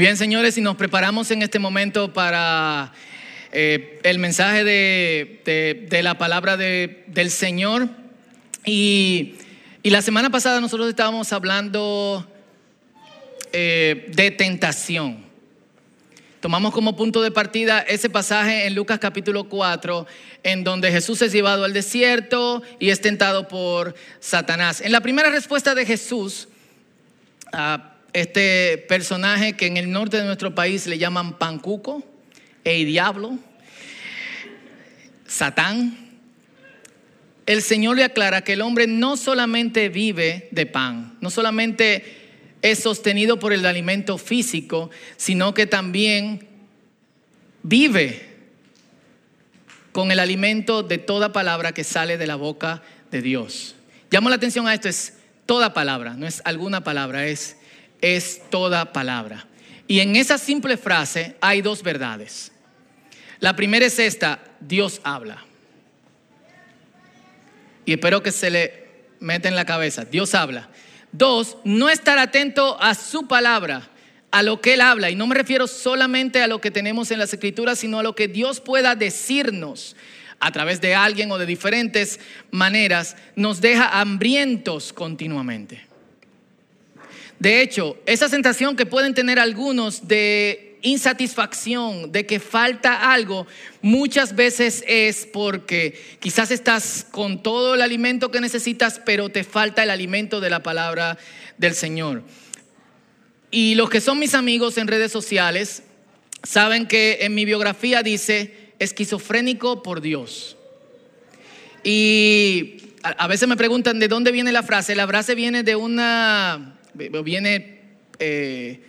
Bien, señores, y nos preparamos en este momento para eh, el mensaje de, la palabra del Señor. Y, la semana pasada nosotros estábamos hablando eh, de tentación. Tomamos como punto de partida ese pasaje en Lucas capítulo 4, en donde Jesús es llevado al desierto y es tentado por Satanás. En la primera respuesta de Jesús, a este personaje que en el norte de nuestro país le llaman pancuco, e diablo, Satán, el Señor le aclara que el hombre no solamente vive de pan, no solamente es sostenido por el alimento físico, sino que también vive con el alimento de toda palabra que sale de la boca de Dios. Llamo la atención a esto, es toda palabra, no es alguna palabra, es, es toda palabra. Y en esa simple frase hay dos verdades. La primera es esta, Dios habla. Y espero que se le meta en la cabeza, Dios habla. Dos, no estar atento a su palabra, a lo que Él habla. Y no me refiero solamente a lo que tenemos en las escrituras, sino a lo que Dios pueda decirnos a través de alguien o de diferentes maneras, nos deja hambrientos continuamente. De hecho, esa sensación que pueden tener algunos de insatisfacción, de que falta algo, muchas veces es porque quizás estás con todo el alimento que necesitas, pero te falta el alimento de la palabra del Señor. Y los que son mis amigos en redes sociales saben que en mi biografía dice esquizofrénico por Dios. Y a veces me preguntan de dónde viene la frase. La frase viene de una, viene eh,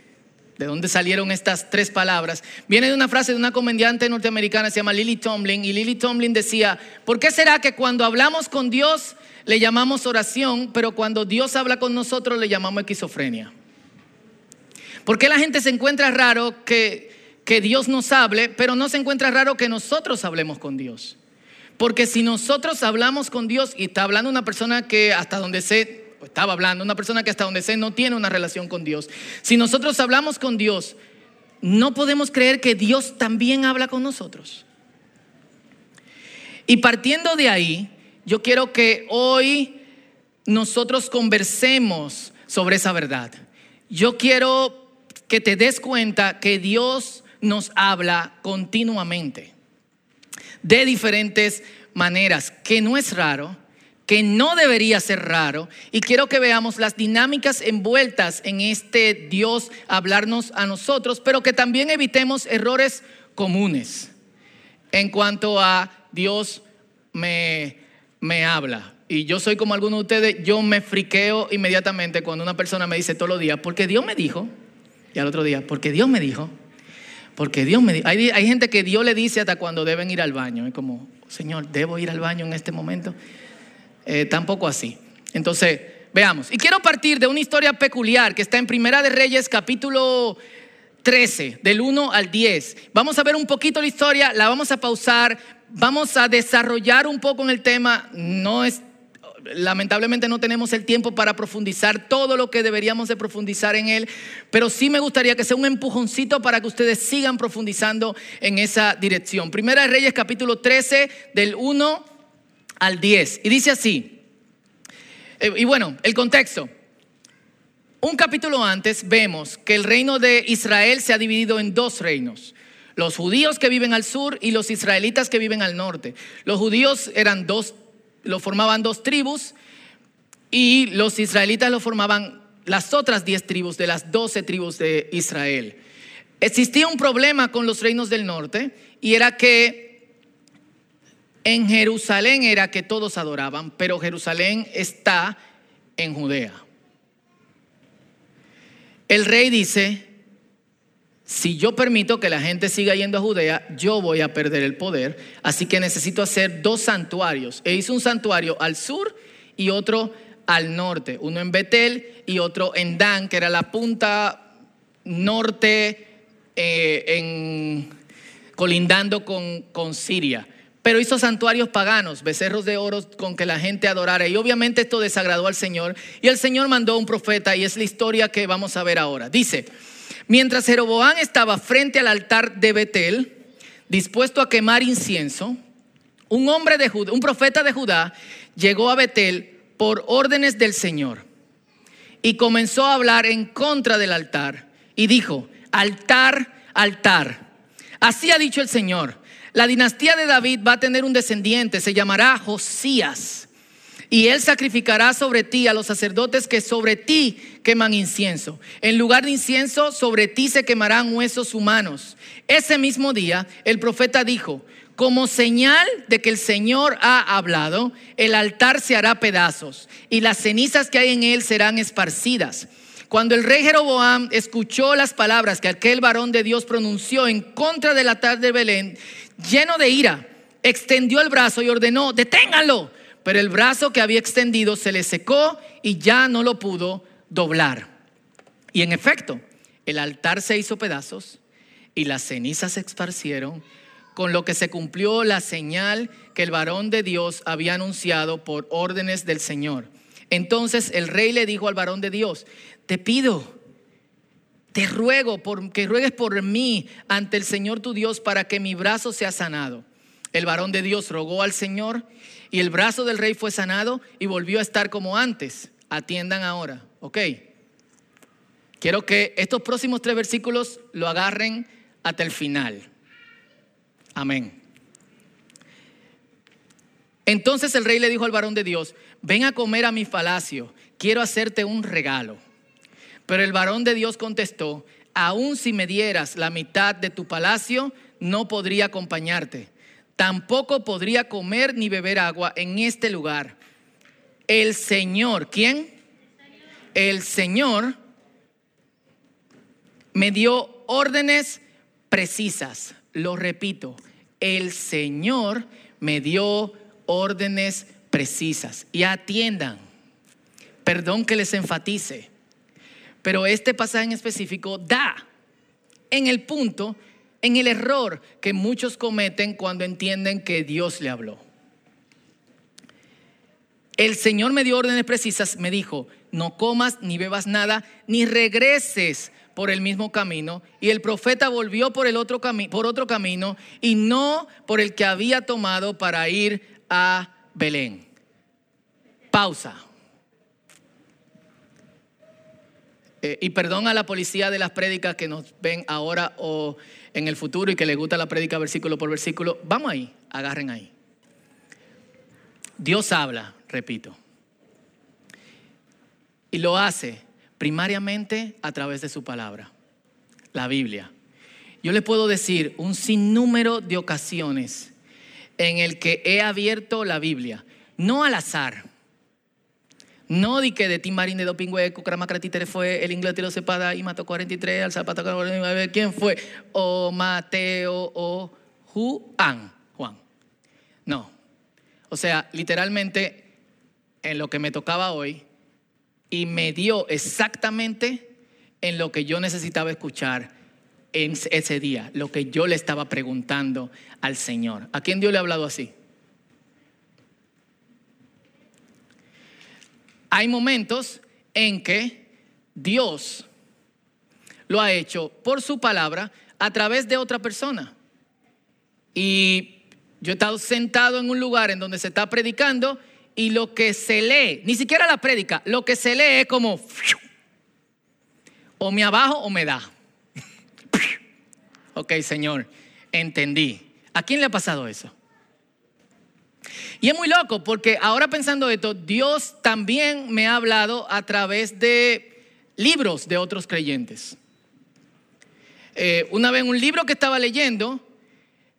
de dónde salieron estas tres palabras, viene de una frase de una comediante norteamericana, se llama Lily Tomlin, y Lily Tomlin decía, ¿por qué será que cuando hablamos con Dios le llamamos oración, pero cuando Dios habla con nosotros le llamamos esquizofrenia? ¿Por qué la gente se encuentra raro que, que Dios nos hable, pero no se encuentra raro que nosotros hablemos con Dios? Porque si nosotros hablamos con Dios, y está hablando una persona que hasta donde sé estaba hablando, una persona que hasta donde sé no tiene una relación con Dios. Si nosotros hablamos con Dios, no podemos creer que Dios también habla con nosotros. Y partiendo de ahí, yo quiero que hoy nosotros conversemos sobre esa verdad. Yo quiero que te des cuenta que Dios nos habla continuamente, de diferentes maneras, que no es raro, que no debería ser raro. Y quiero que veamos las dinámicas envueltas en este Dios hablarnos a nosotros, pero que también evitemos errores comunes en cuanto a Dios me, me habla. Y yo soy como algunos de ustedes, yo me friqueo inmediatamente cuando una persona me dice todos los días, porque Dios me dijo, y al otro día, porque Dios me dijo, porque Dios me dijo. Hay, hay gente que Dios le dice hasta cuando deben ir al baño. Es como, Señor, ¿debo ir al baño en este momento? Eh, tampoco así. Entonces, veamos. Y quiero partir de una historia peculiar que está en Primera de Reyes, capítulo 13, del 1 al 10. Vamos a ver un poquito la historia, la vamos a pausar, vamos a desarrollar un poco en el tema. No es lamentablemente no tenemos el tiempo para profundizar todo lo que deberíamos de profundizar en él, pero sí me gustaría que sea un empujoncito para que ustedes sigan profundizando en esa dirección. Primera de Reyes capítulo 13 del 1 al 10. Y dice así, eh, y bueno, el contexto. Un capítulo antes vemos que el reino de Israel se ha dividido en dos reinos. Los judíos que viven al sur y los israelitas que viven al norte. Los judíos eran dos, lo formaban dos tribus y los israelitas lo formaban las otras diez tribus de las doce tribus de Israel. Existía un problema con los reinos del norte y era que en Jerusalén era que todos adoraban, pero Jerusalén está en Judea. El rey dice, si yo permito que la gente siga yendo a Judea, yo voy a perder el poder, así que necesito hacer dos santuarios. E hizo un santuario al sur y otro al norte, uno en Betel y otro en Dan, que era la punta norte eh, en, colindando con, con Siria. Pero hizo santuarios paganos, becerros de oro con que la gente adorara. Y obviamente esto desagradó al Señor. Y el Señor mandó un profeta y es la historia que vamos a ver ahora. Dice, Mientras Jeroboam estaba frente al altar de Betel, dispuesto a quemar incienso, un hombre de Judá, un profeta de Judá, llegó a Betel por órdenes del Señor y comenzó a hablar en contra del altar y dijo, altar, altar. Así ha dicho el Señor, la dinastía de David va a tener un descendiente, se llamará Josías. Y él sacrificará sobre ti a los sacerdotes que sobre ti queman incienso. En lugar de incienso, sobre ti se quemarán huesos humanos. Ese mismo día, el profeta dijo, como señal de que el Señor ha hablado, el altar se hará pedazos y las cenizas que hay en él serán esparcidas. Cuando el rey Jeroboam escuchó las palabras que aquel varón de Dios pronunció en contra del altar de Belén, lleno de ira, extendió el brazo y ordenó, deténganlo pero el brazo que había extendido se le secó y ya no lo pudo doblar. Y en efecto, el altar se hizo pedazos y las cenizas se esparcieron, con lo que se cumplió la señal que el varón de Dios había anunciado por órdenes del Señor. Entonces el rey le dijo al varón de Dios, te pido, te ruego por, que ruegues por mí ante el Señor tu Dios para que mi brazo sea sanado. El varón de Dios rogó al Señor y el brazo del rey fue sanado y volvió a estar como antes. Atiendan ahora, ¿ok? Quiero que estos próximos tres versículos lo agarren hasta el final. Amén. Entonces el rey le dijo al varón de Dios, ven a comer a mi palacio, quiero hacerte un regalo. Pero el varón de Dios contestó, aun si me dieras la mitad de tu palacio, no podría acompañarte tampoco podría comer ni beber agua en este lugar. El Señor, ¿quién? El Señor me dio órdenes precisas. Lo repito, el Señor me dio órdenes precisas. Y atiendan, perdón que les enfatice, pero este pasaje en específico da en el punto en el error que muchos cometen cuando entienden que Dios le habló. El Señor me dio órdenes precisas, me dijo, no comas ni bebas nada, ni regreses por el mismo camino. Y el profeta volvió por, el otro, por otro camino y no por el que había tomado para ir a Belén. Pausa. Eh, y perdón a la policía de las prédicas que nos ven ahora o en el futuro y que les gusta la prédica versículo por versículo. Vamos ahí, agarren ahí. Dios habla, repito. Y lo hace primariamente a través de su palabra, la Biblia. Yo le puedo decir un sinnúmero de ocasiones en el que he abierto la Biblia, no al azar, no di que de Tim Marín de Dopingüe, Cucaramacratitere fue el inglés tiro cepada y mató 43, al zapato 49. ¿Quién fue? O Mateo o Juan. Juan. No. O sea, literalmente en lo que me tocaba hoy y me dio exactamente en lo que yo necesitaba escuchar en ese día, lo que yo le estaba preguntando al Señor. ¿A quién Dios le ha hablado así? Hay momentos en que Dios lo ha hecho por su palabra a través de otra persona. Y yo he estado sentado en un lugar en donde se está predicando y lo que se lee, ni siquiera la prédica, lo que se lee es como o me abajo o me da. ok, Señor, entendí. ¿A quién le ha pasado eso? Y es muy loco porque ahora pensando esto, Dios también me ha hablado a través de libros de otros creyentes. Eh, una vez un libro que estaba leyendo,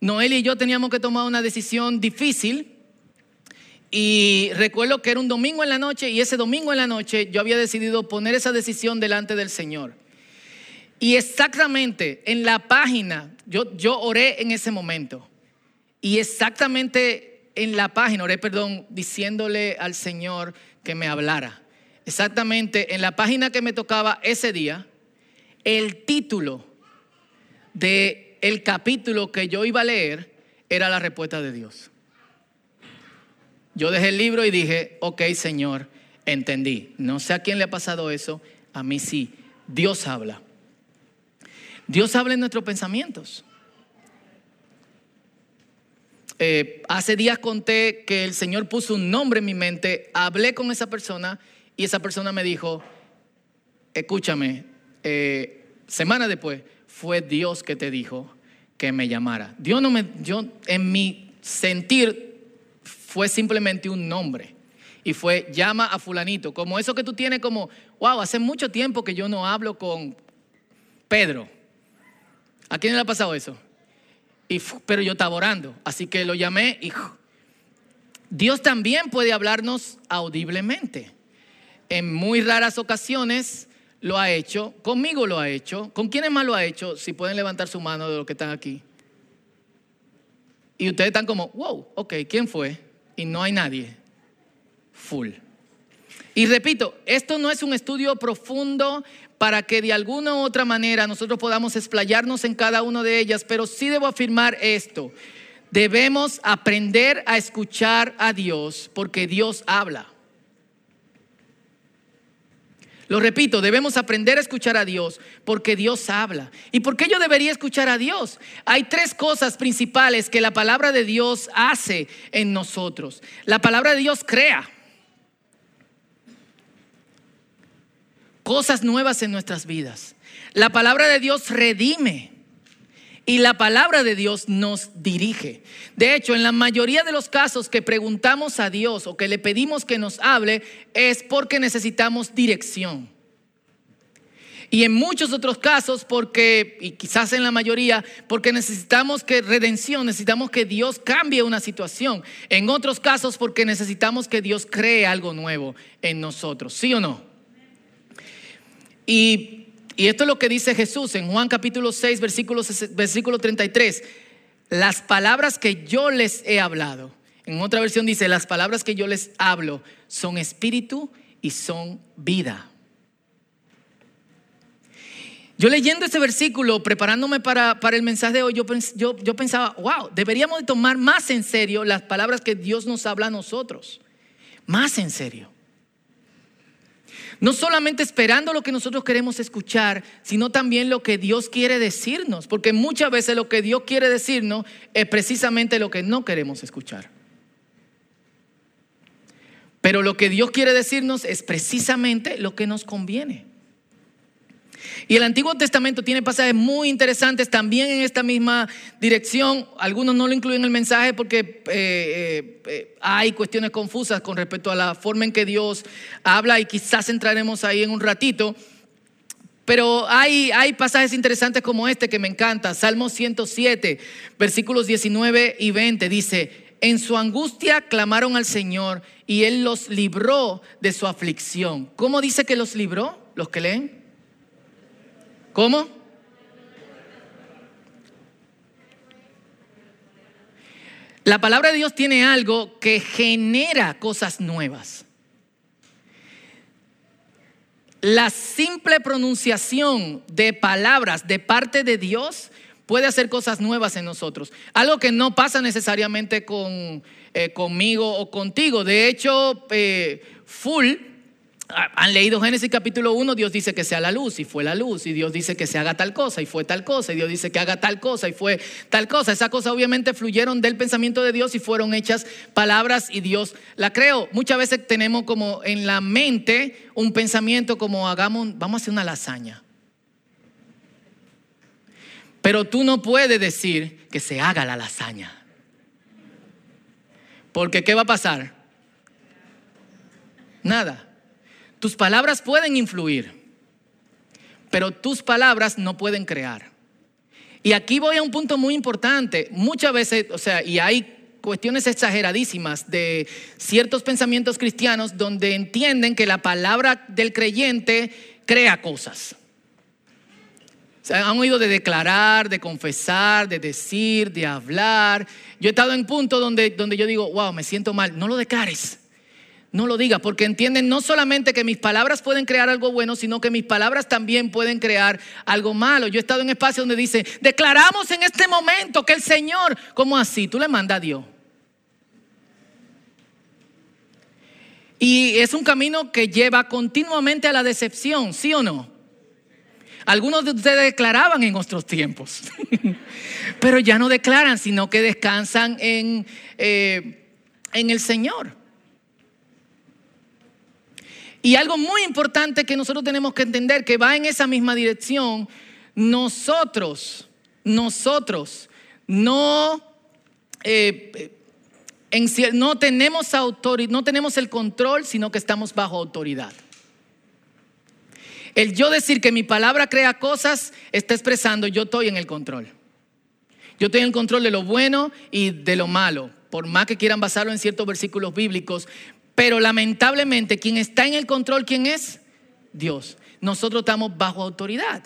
Noel y yo teníamos que tomar una decisión difícil. Y recuerdo que era un domingo en la noche y ese domingo en la noche yo había decidido poner esa decisión delante del Señor. Y exactamente en la página, yo, yo oré en ese momento. Y exactamente en la página, oré perdón, diciéndole al Señor que me hablara. Exactamente en la página que me tocaba ese día, el título de el capítulo que yo iba a leer era la respuesta de Dios. Yo dejé el libro y dije, ok Señor, entendí. No sé a quién le ha pasado eso, a mí sí. Dios habla. Dios habla en nuestros pensamientos. Eh, hace días conté que el Señor puso un nombre en mi mente, hablé con esa persona y esa persona me dijo, escúchame, eh, semana después fue Dios que te dijo que me llamara. Dios no me, yo en mi sentir fue simplemente un nombre y fue llama a fulanito, como eso que tú tienes como, wow, hace mucho tiempo que yo no hablo con Pedro. ¿A quién le ha pasado eso? Pero yo estaba orando, así que lo llamé Dios también puede hablarnos audiblemente. En muy raras ocasiones lo ha hecho, conmigo lo ha hecho. ¿Con quiénes más lo ha hecho? Si pueden levantar su mano de los que están aquí. Y ustedes están como, wow, ok, ¿quién fue? Y no hay nadie. Full. Y repito, esto no es un estudio profundo para que de alguna u otra manera nosotros podamos explayarnos en cada una de ellas, pero sí debo afirmar esto. Debemos aprender a escuchar a Dios porque Dios habla. Lo repito, debemos aprender a escuchar a Dios porque Dios habla. ¿Y por qué yo debería escuchar a Dios? Hay tres cosas principales que la palabra de Dios hace en nosotros. La palabra de Dios crea cosas nuevas en nuestras vidas. La palabra de Dios redime. Y la palabra de Dios nos dirige. De hecho, en la mayoría de los casos que preguntamos a Dios o que le pedimos que nos hable, es porque necesitamos dirección. Y en muchos otros casos, porque, y quizás en la mayoría, porque necesitamos que redención, necesitamos que Dios cambie una situación. En otros casos, porque necesitamos que Dios cree algo nuevo en nosotros. ¿Sí o no? Y esto es lo que dice Jesús en Juan capítulo 6, versículo, versículo 33. Las palabras que yo les he hablado. En otra versión dice, las palabras que yo les hablo son espíritu y son vida. Yo leyendo este versículo, preparándome para, para el mensaje de hoy, yo, yo, yo pensaba, wow, deberíamos tomar más en serio las palabras que Dios nos habla a nosotros. Más en serio. No solamente esperando lo que nosotros queremos escuchar, sino también lo que Dios quiere decirnos, porque muchas veces lo que Dios quiere decirnos es precisamente lo que no queremos escuchar. Pero lo que Dios quiere decirnos es precisamente lo que nos conviene. Y el Antiguo Testamento tiene pasajes muy interesantes también en esta misma dirección. Algunos no lo incluyen en el mensaje porque eh, eh, eh, hay cuestiones confusas con respecto a la forma en que Dios habla y quizás entraremos ahí en un ratito. Pero hay, hay pasajes interesantes como este que me encanta. Salmo 107, versículos 19 y 20 dice, en su angustia clamaron al Señor y Él los libró de su aflicción. ¿Cómo dice que los libró? Los que leen. ¿Cómo? La palabra de Dios tiene algo que genera cosas nuevas. La simple pronunciación de palabras de parte de Dios puede hacer cosas nuevas en nosotros. Algo que no pasa necesariamente con, eh, conmigo o contigo. De hecho, eh, full han leído Génesis capítulo 1, Dios dice que sea la luz y fue la luz, y Dios dice que se haga tal cosa y fue tal cosa, y Dios dice que haga tal cosa y fue tal cosa. Esas cosas obviamente fluyeron del pensamiento de Dios y fueron hechas palabras y Dios la creó. Muchas veces tenemos como en la mente un pensamiento como hagamos, vamos a hacer una lasaña. Pero tú no puedes decir que se haga la lasaña. Porque ¿qué va a pasar? Nada. Tus palabras pueden influir, pero tus palabras no pueden crear. Y aquí voy a un punto muy importante. Muchas veces, o sea, y hay cuestiones exageradísimas de ciertos pensamientos cristianos donde entienden que la palabra del creyente crea cosas. Se han oído de declarar, de confesar, de decir, de hablar. Yo he estado en punto donde, donde yo digo, wow, me siento mal. No lo declares no lo diga, porque entienden no solamente que mis palabras pueden crear algo bueno, sino que mis palabras también pueden crear algo malo. Yo he estado en espacios donde dice, declaramos en este momento que el Señor, ¿cómo así? Tú le mandas a Dios. Y es un camino que lleva continuamente a la decepción, ¿sí o no? Algunos de ustedes declaraban en otros tiempos, pero ya no declaran, sino que descansan en, eh, en el Señor. Y algo muy importante que nosotros tenemos que entender, que va en esa misma dirección, nosotros, nosotros no, eh, no, tenemos no tenemos el control, sino que estamos bajo autoridad. El yo decir que mi palabra crea cosas está expresando yo estoy en el control. Yo estoy en el control de lo bueno y de lo malo, por más que quieran basarlo en ciertos versículos bíblicos, pero lamentablemente quien está en el control, ¿quién es? Dios. Nosotros estamos bajo autoridad.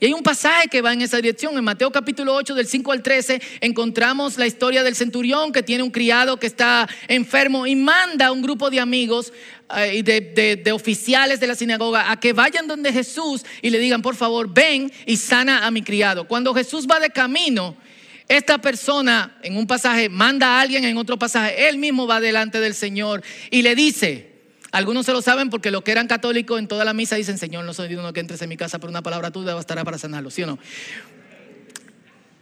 Y hay un pasaje que va en esa dirección. En Mateo capítulo 8, del 5 al 13, encontramos la historia del centurión que tiene un criado que está enfermo y manda a un grupo de amigos eh, y de, de, oficiales de la sinagoga a que vayan donde Jesús y le digan, por favor, ven y sana a mi criado. Cuando Jesús va de camino, esta persona en un pasaje manda a alguien, en otro pasaje, él mismo va delante del Señor y le dice, algunos se lo saben porque los que eran católicos en toda la misa dicen, Señor, no soy digno que entres en mi casa, pero una palabra tuya bastará para sanarlo, ¿sí o no?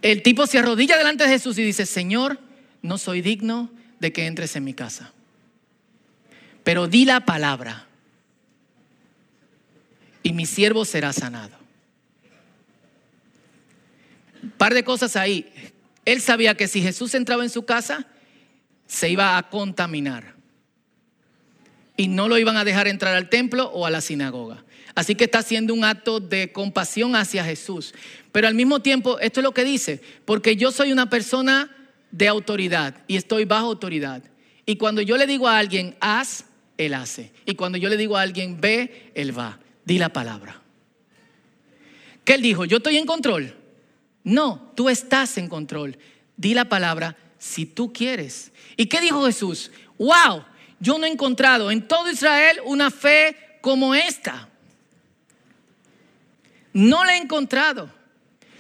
El tipo se arrodilla delante de Jesús y dice, Señor, no soy digno de que entres en mi casa. Pero di la palabra y mi siervo será sanado. Un par de cosas ahí. Él sabía que si Jesús entraba en su casa, se iba a contaminar. Y no lo iban a dejar entrar al templo o a la sinagoga. Así que está haciendo un acto de compasión hacia Jesús. Pero al mismo tiempo, esto es lo que dice, porque yo soy una persona de autoridad y estoy bajo autoridad. Y cuando yo le digo a alguien, haz, él hace. Y cuando yo le digo a alguien, ve, él va. Di la palabra. ¿Qué él dijo? Yo estoy en control. No, tú estás en control. Di la palabra si tú quieres. ¿Y qué dijo Jesús? Wow, yo no he encontrado en todo Israel una fe como esta. No la he encontrado.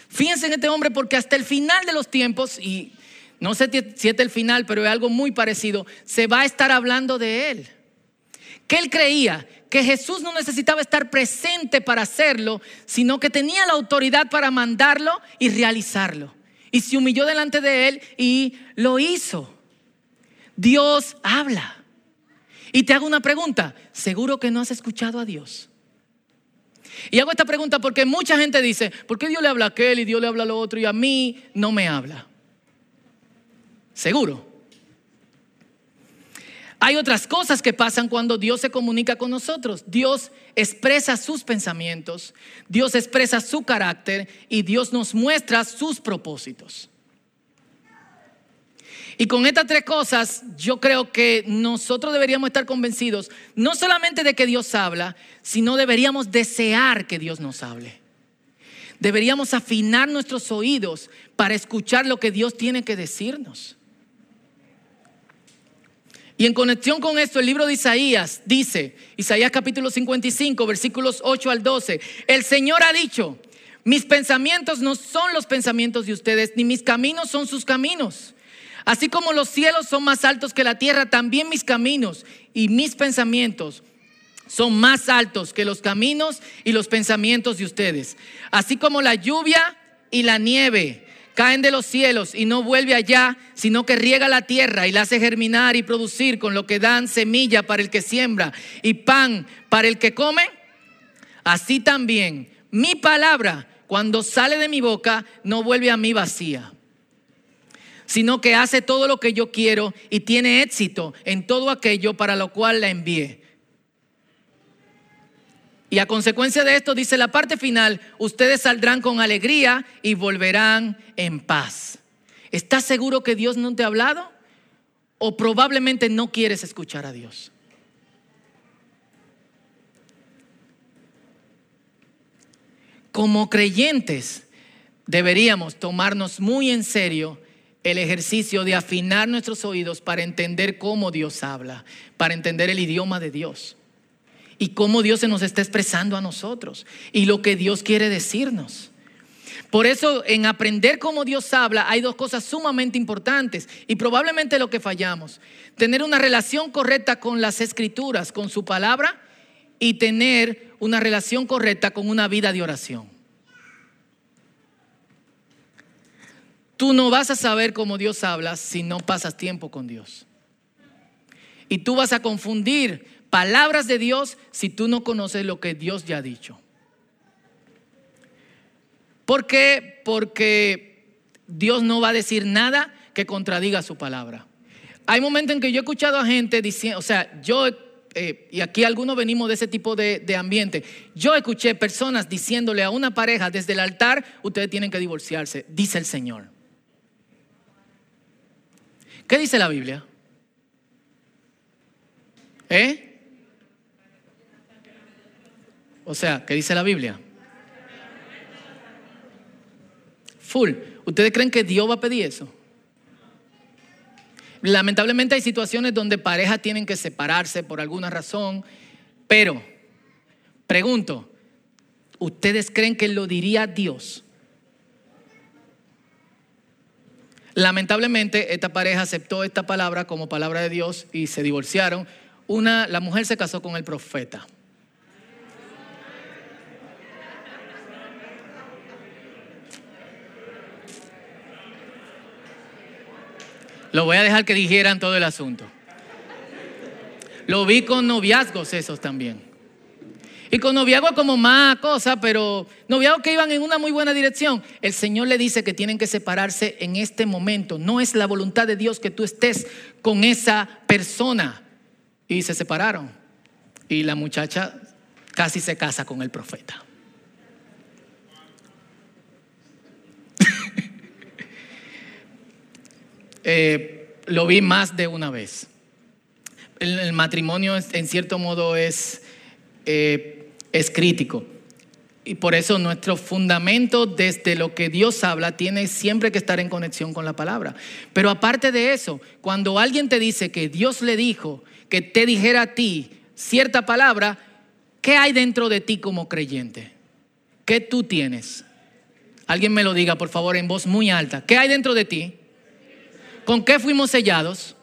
Fíjense en este hombre porque hasta el final de los tiempos, y no sé si es el final, pero es algo muy parecido, se va a estar hablando de él. Él creía que Jesús no necesitaba estar presente para hacerlo, sino que tenía la autoridad para mandarlo y realizarlo. Y se humilló delante de él y lo hizo. Dios habla. Y te hago una pregunta, ¿seguro que no has escuchado a Dios? Y hago esta pregunta porque mucha gente dice, ¿por qué Dios le habla a aquel y Dios le habla a lo otro y a mí no me habla? ¿Seguro? Hay otras cosas que pasan cuando Dios se comunica con nosotros. Dios expresa sus pensamientos, Dios expresa su carácter y Dios nos muestra sus propósitos. Y con estas tres cosas yo creo que nosotros deberíamos estar convencidos no solamente de que Dios habla, sino deberíamos desear que Dios nos hable. Deberíamos afinar nuestros oídos para escuchar lo que Dios tiene que decirnos. Y en conexión con esto, el libro de Isaías dice, Isaías capítulo 55, versículos 8 al 12, el Señor ha dicho, mis pensamientos no son los pensamientos de ustedes, ni mis caminos son sus caminos. Así como los cielos son más altos que la tierra, también mis caminos y mis pensamientos son más altos que los caminos y los pensamientos de ustedes. Así como la lluvia y la nieve caen de los cielos y no vuelve allá, sino que riega la tierra y la hace germinar y producir con lo que dan semilla para el que siembra y pan para el que come, así también mi palabra cuando sale de mi boca no vuelve a mí vacía, sino que hace todo lo que yo quiero y tiene éxito en todo aquello para lo cual la envié. Y a consecuencia de esto dice la parte final, ustedes saldrán con alegría y volverán en paz. ¿Estás seguro que Dios no te ha hablado? ¿O probablemente no quieres escuchar a Dios? Como creyentes deberíamos tomarnos muy en serio el ejercicio de afinar nuestros oídos para entender cómo Dios habla, para entender el idioma de Dios y cómo Dios se nos está expresando a nosotros y lo que Dios quiere decirnos. Por eso en aprender cómo Dios habla hay dos cosas sumamente importantes y probablemente lo que fallamos. Tener una relación correcta con las escrituras, con su palabra y tener una relación correcta con una vida de oración. Tú no vas a saber cómo Dios habla si no pasas tiempo con Dios. Y tú vas a confundir palabras de Dios si tú no conoces lo que Dios ya ha dicho. ¿Por qué? Porque Dios no va a decir nada que contradiga su palabra. Hay momentos en que yo he escuchado a gente diciendo, o sea, yo, eh, y aquí algunos venimos de ese tipo de, de ambiente, yo escuché personas diciéndole a una pareja desde el altar, ustedes tienen que divorciarse, dice el Señor. ¿Qué dice la Biblia? ¿Eh? O sea, ¿qué dice la Biblia? Full. ¿Ustedes creen que Dios va a pedir eso? Lamentablemente hay situaciones donde parejas tienen que separarse por alguna razón, pero pregunto, ¿ustedes creen que lo diría Dios? Lamentablemente esta pareja aceptó esta palabra como palabra de Dios y se divorciaron. Una, la mujer se casó con el profeta. Lo voy a dejar que dijeran todo el asunto. Lo vi con noviazgos esos también. Y con noviazgo como más cosa, pero noviazgos que iban en una muy buena dirección. El Señor le dice que tienen que separarse en este momento. No es la voluntad de Dios que tú estés con esa persona. Y se separaron. Y la muchacha casi se casa con el profeta. Eh, lo vi más de una vez. El, matrimonio en cierto modo es, eh, es crítico. Y por eso nuestro fundamento desde lo que Dios habla tiene siempre que estar en conexión con la palabra. Pero aparte de eso, cuando alguien te dice que Dios le dijo que te dijera a ti cierta palabra, ¿qué hay dentro de ti como creyente? ¿Qué tú tienes? Alguien me lo diga, por favor, en voz muy alta. ¿Qué hay dentro de ti? ¿Con qué fuimos sellados?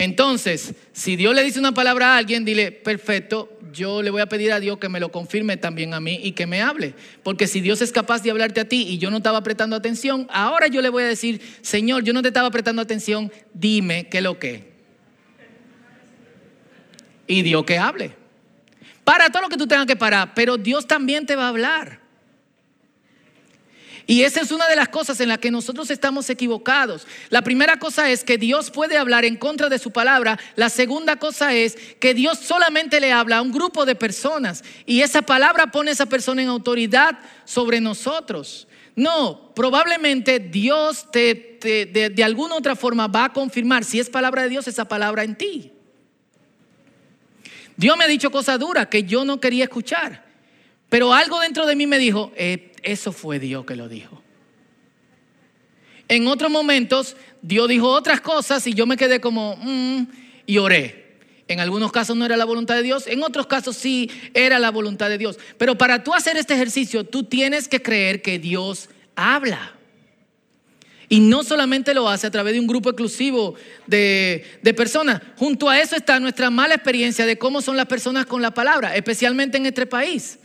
Entonces, si Dios le dice una palabra a alguien, dile, perfecto, yo le voy a pedir a Dios que me lo confirme también a mí y que me hable. Porque si Dios es capaz de hablarte a ti y yo no estaba prestando atención, ahora yo le voy a decir, Señor, yo no te estaba prestando atención, dime qué lo que. Y Dios que hable. Para todo lo que tú tengas que parar, pero Dios también te va a hablar. Y esa es una de las cosas en las que nosotros estamos equivocados. La primera cosa es que Dios puede hablar en contra de su palabra. La segunda cosa es que Dios solamente le habla a un grupo de personas y esa palabra pone a esa persona en autoridad sobre nosotros. No, probablemente Dios te, de, de alguna otra forma va a confirmar si es palabra de Dios esa palabra en ti. Dios me ha dicho cosas duras que yo no quería escuchar. Pero algo dentro de mí me dijo, eh, eso fue Dios que lo dijo. En otros momentos, Dios dijo otras cosas y yo me quedé como, mm", y oré. En algunos casos no era la voluntad de Dios, en otros casos sí era la voluntad de Dios. Pero para tú hacer este ejercicio, tú tienes que creer que Dios habla. Y no solamente lo hace a través de un grupo exclusivo de, de, personas. Junto a eso está nuestra mala experiencia de cómo son las personas con la palabra, especialmente en este país.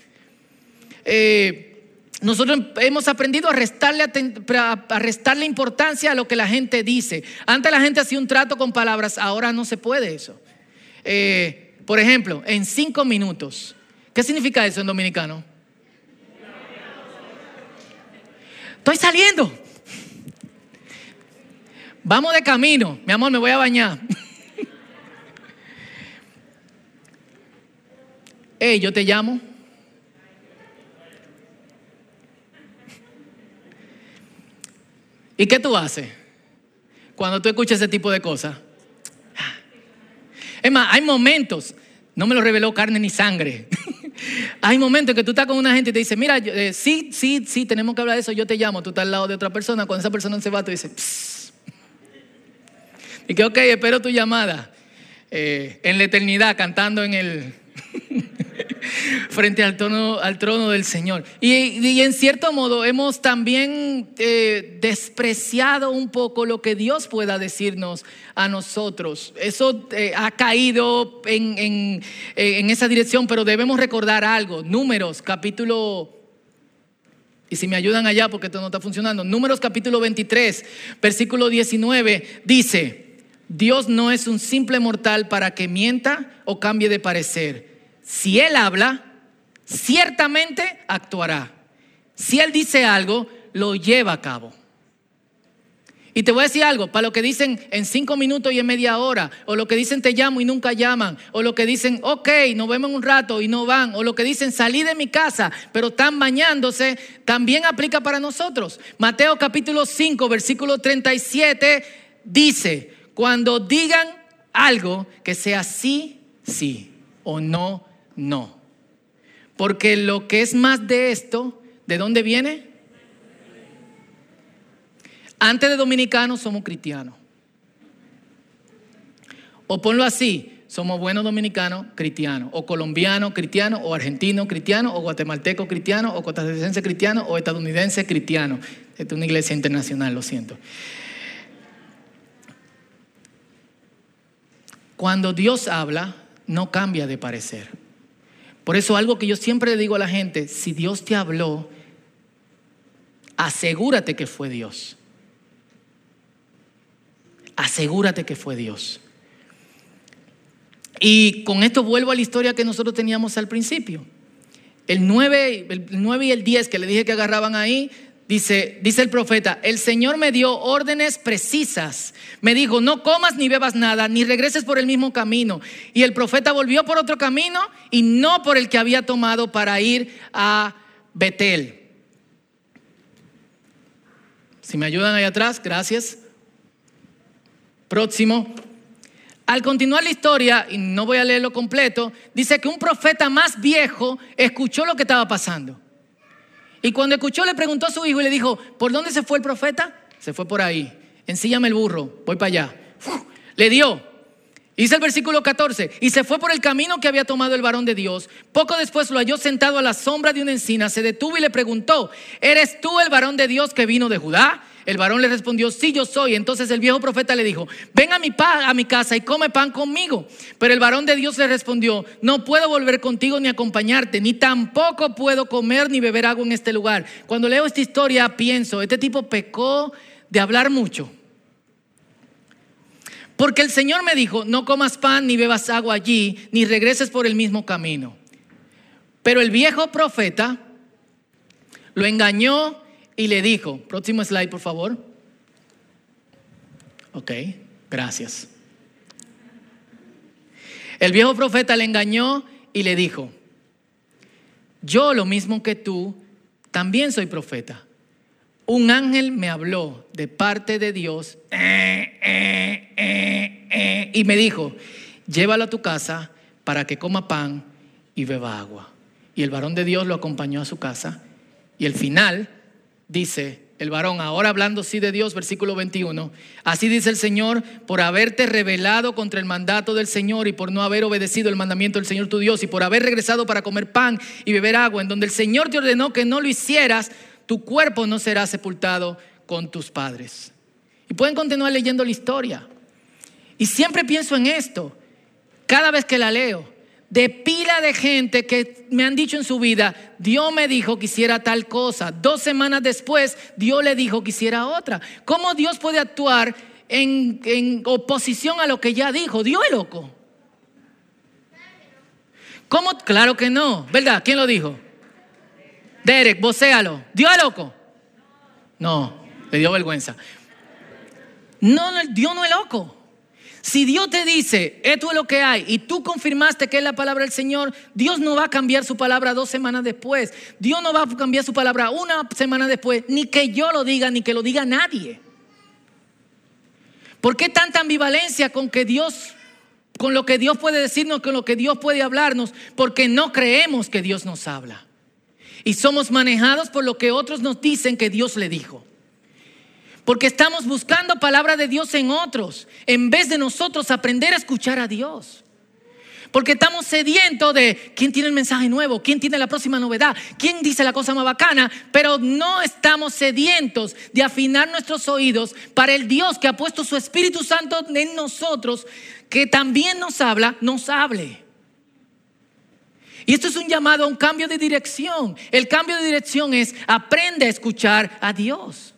Eh, nosotros hemos aprendido a restarle, a restarle importancia a lo que la gente dice. Antes la gente hacía un trato con palabras, ahora no se puede eso. Eh, por ejemplo, en cinco minutos. ¿Qué significa eso en dominicano? Estoy saliendo. Vamos de camino. Mi amor, me voy a bañar. Hey, yo te llamo. ¿Y qué tú haces cuando tú escuchas ese tipo de cosas? Es más, hay momentos, no me lo reveló carne ni sangre. hay momentos que tú estás con una gente y te dice, mira, eh, sí, sí, sí, tenemos que hablar de eso, yo te llamo, tú estás al lado de otra persona, cuando esa persona se va, tú dices, y que, ok, espero tu llamada. Eh, en la eternidad, cantando en el... frente al, trono, al trono del Señor. Y, en cierto modo hemos también eh, despreciado un poco lo que Dios pueda decirnos a nosotros. Eso eh, ha caído en, en, en esa dirección, pero debemos recordar algo. Números, capítulo Y si me ayudan allá porque esto no está funcionando. Números capítulo 23, versículo 19 dice, Dios no es un simple mortal para que mienta o cambie de parecer. Si Él habla, ciertamente actuará. Si Él dice algo, lo lleva a cabo. Y te voy a decir algo, para lo que dicen en cinco minutos y en media hora, o lo que dicen te llamo y nunca llaman, o lo que dicen, ok, nos vemos un rato y no van, o lo que dicen salí de mi casa, pero están bañándose, también aplica para nosotros. Mateo capítulo 5, versículo 37 dice, cuando digan algo que sea sí, sí, o no, no. Porque lo que es más de esto, ¿de dónde viene? Antes de dominicanos somos cristianos. O ponlo así, somos buenos dominicanos cristianos, o colombianos cristianos, o argentinos cristianos, o guatemaltecos cristianos, o costarricenses cristianos, o estadounidenses cristianos. Es una iglesia internacional, lo siento. Cuando Dios habla, no cambia de parecer. Por eso algo que yo siempre digo a la gente, si Dios te habló, asegúrate que fue Dios asegúrate que fue Dios. Y con esto vuelvo a la historia que nosotros teníamos al principio. El 9, el 9 y el 10 que le dije que agarraban ahí, dice, dice el profeta, el Señor me dio órdenes precisas. Me dijo, no comas ni bebas nada, ni regreses por el mismo camino. Y el profeta volvió por otro camino y no por el que había tomado para ir a Betel. Si me ayudan ahí atrás, gracias. Próximo. Al continuar la historia, y no voy a leerlo completo, dice que un profeta más viejo escuchó lo que estaba pasando. Y cuando escuchó le preguntó a su hijo y le dijo, ¿por dónde se fue el profeta? Se fue por ahí. Ensíllame el burro, voy para allá. le dio. Dice el versículo 14, y se fue por el camino que había tomado el varón de Dios. Poco después lo halló sentado a la sombra de una encina, se detuvo y le preguntó, ¿eres tú el varón de Dios que vino de Judá? El varón le respondió, sí, yo soy. Entonces el viejo profeta le dijo, ven a mi, a mi casa y come pan conmigo. Pero el varón de Dios le respondió, no puedo volver contigo ni acompañarte, ni tampoco puedo comer ni beber agua en este lugar. Cuando leo esta historia pienso, este tipo pecó de hablar mucho. Porque el Señor me dijo, no comas pan ni bebas agua allí, ni regreses por el mismo camino. Pero el viejo profeta lo engañó y le dijo, próximo slide por favor. Ok, gracias. El viejo profeta le engañó y le dijo, yo lo mismo que tú, también soy profeta. Un ángel me habló de parte de Dios eh, eh, eh, y me dijo, llévalo a tu casa para que coma pan y beba agua. Y el varón de Dios lo acompañó a su casa y el final dice el varón, ahora hablando sí de Dios, versículo 21, así dice el Señor, por haberte rebelado contra el mandato del Señor y por no haber obedecido el mandamiento del Señor tu Dios y por haber regresado para comer pan y beber agua, en donde el Señor te ordenó que no lo hicieras, tu cuerpo no será sepultado con tus padres. Y pueden continuar leyendo la historia. Y siempre pienso en esto, cada vez que la leo de pila de gente que me han dicho en su vida, Dios me dijo que hiciera tal cosa. Dos semanas después, Dios le dijo que hiciera otra. ¿Cómo Dios puede actuar en, oposición a lo que ya dijo? Dios es loco. ¿Cómo? Claro que no, ¿verdad? ¿Quién lo dijo? Derek, vocéalo. ¿Dios es loco? No, le dio vergüenza. No, no, Dios no es loco. Si Dios te dice, esto es lo que hay, y tú confirmaste que es la palabra del Señor, Dios no va a cambiar su palabra dos semanas después. Dios no va a cambiar su palabra una semana después, ni que yo lo diga, ni que lo diga nadie. ¿Por qué tanta ambivalencia con que Dios, con lo que Dios puede decirnos, con lo que Dios puede hablarnos? Porque no creemos que Dios nos habla. Y somos manejados por lo que otros nos dicen que Dios le dijo. Porque estamos buscando palabra de Dios en otros, en vez de nosotros aprender a escuchar a Dios. Porque estamos sedientos de quién tiene el mensaje nuevo, quién tiene la próxima novedad, quién dice la cosa más bacana, pero no estamos sedientos de afinar nuestros oídos para el Dios que ha puesto su Espíritu Santo en nosotros, que también nos habla, nos hable. Y esto es un llamado a un cambio de dirección. El cambio de dirección es aprende a escuchar a Dios.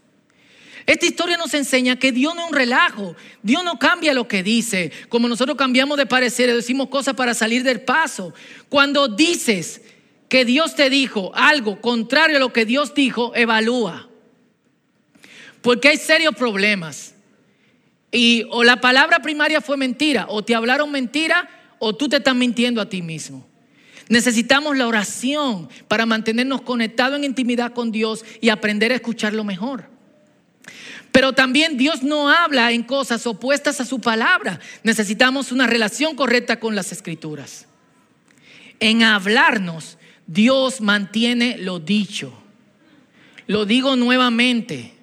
Esta historia nos enseña que Dios no es un relajo. Dios no cambia lo que dice. Como nosotros cambiamos de parecer decimos cosas para salir del paso. Cuando dices que Dios te dijo algo contrario a lo que Dios dijo, evalúa. Porque hay serios problemas. Y o la palabra primaria fue mentira, o te hablaron mentira, o tú te estás mintiendo a ti mismo. Necesitamos la oración para mantenernos conectados en intimidad con Dios y aprender a escucharlo mejor. Pero también Dios no habla en cosas opuestas a su palabra. Necesitamos una relación correcta con las escrituras. En hablarnos, Dios mantiene lo dicho. Lo digo nuevamente.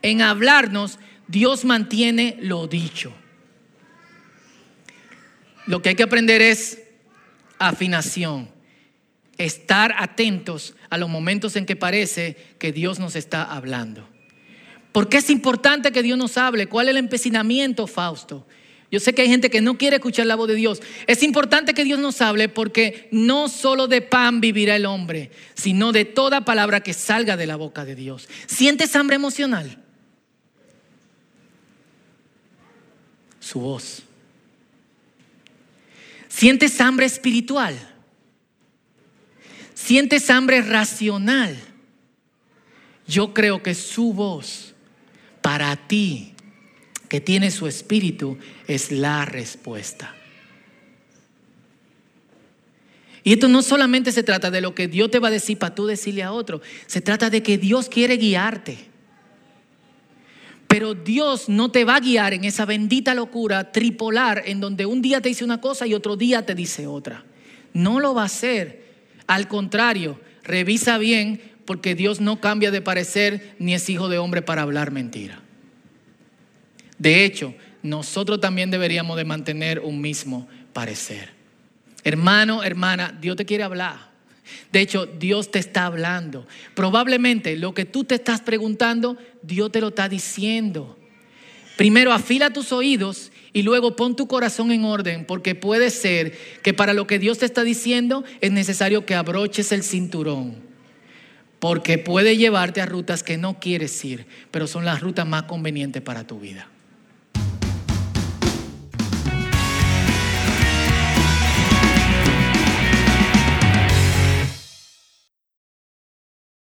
En hablarnos, Dios mantiene lo dicho. Lo que hay que aprender es afinación. Estar atentos a los momentos en que parece que Dios nos está hablando. ¿Por qué es importante que Dios nos hable? ¿Cuál es el empecinamiento, Fausto? Yo sé que hay gente que no quiere escuchar la voz de Dios. Es importante que Dios nos hable porque no solo de pan vivirá el hombre, sino de toda palabra que salga de la boca de Dios. ¿Sientes hambre emocional? Su voz. ¿Sientes hambre espiritual? ¿Sientes hambre racional? Yo creo que su voz para ti que tiene su espíritu es la respuesta. Y esto no solamente se trata de lo que Dios te va a decir para tú decirle a otro, se trata de que Dios quiere guiarte. Pero Dios no te va a guiar en esa bendita locura tripolar en donde un día te dice una cosa y otro día te dice otra. No lo va a hacer. Al contrario, revisa bien porque Dios no cambia de parecer ni es hijo de hombre para hablar mentira. De hecho, nosotros también deberíamos de mantener un mismo parecer. Hermano, hermana, Dios te quiere hablar. De hecho, Dios te está hablando. Probablemente lo que tú te estás preguntando, Dios te lo está diciendo. Primero afila tus oídos y luego pon tu corazón en orden, porque puede ser que para lo que Dios te está diciendo es necesario que abroches el cinturón porque puede llevarte a rutas que no quieres ir, pero son las rutas más convenientes para tu vida.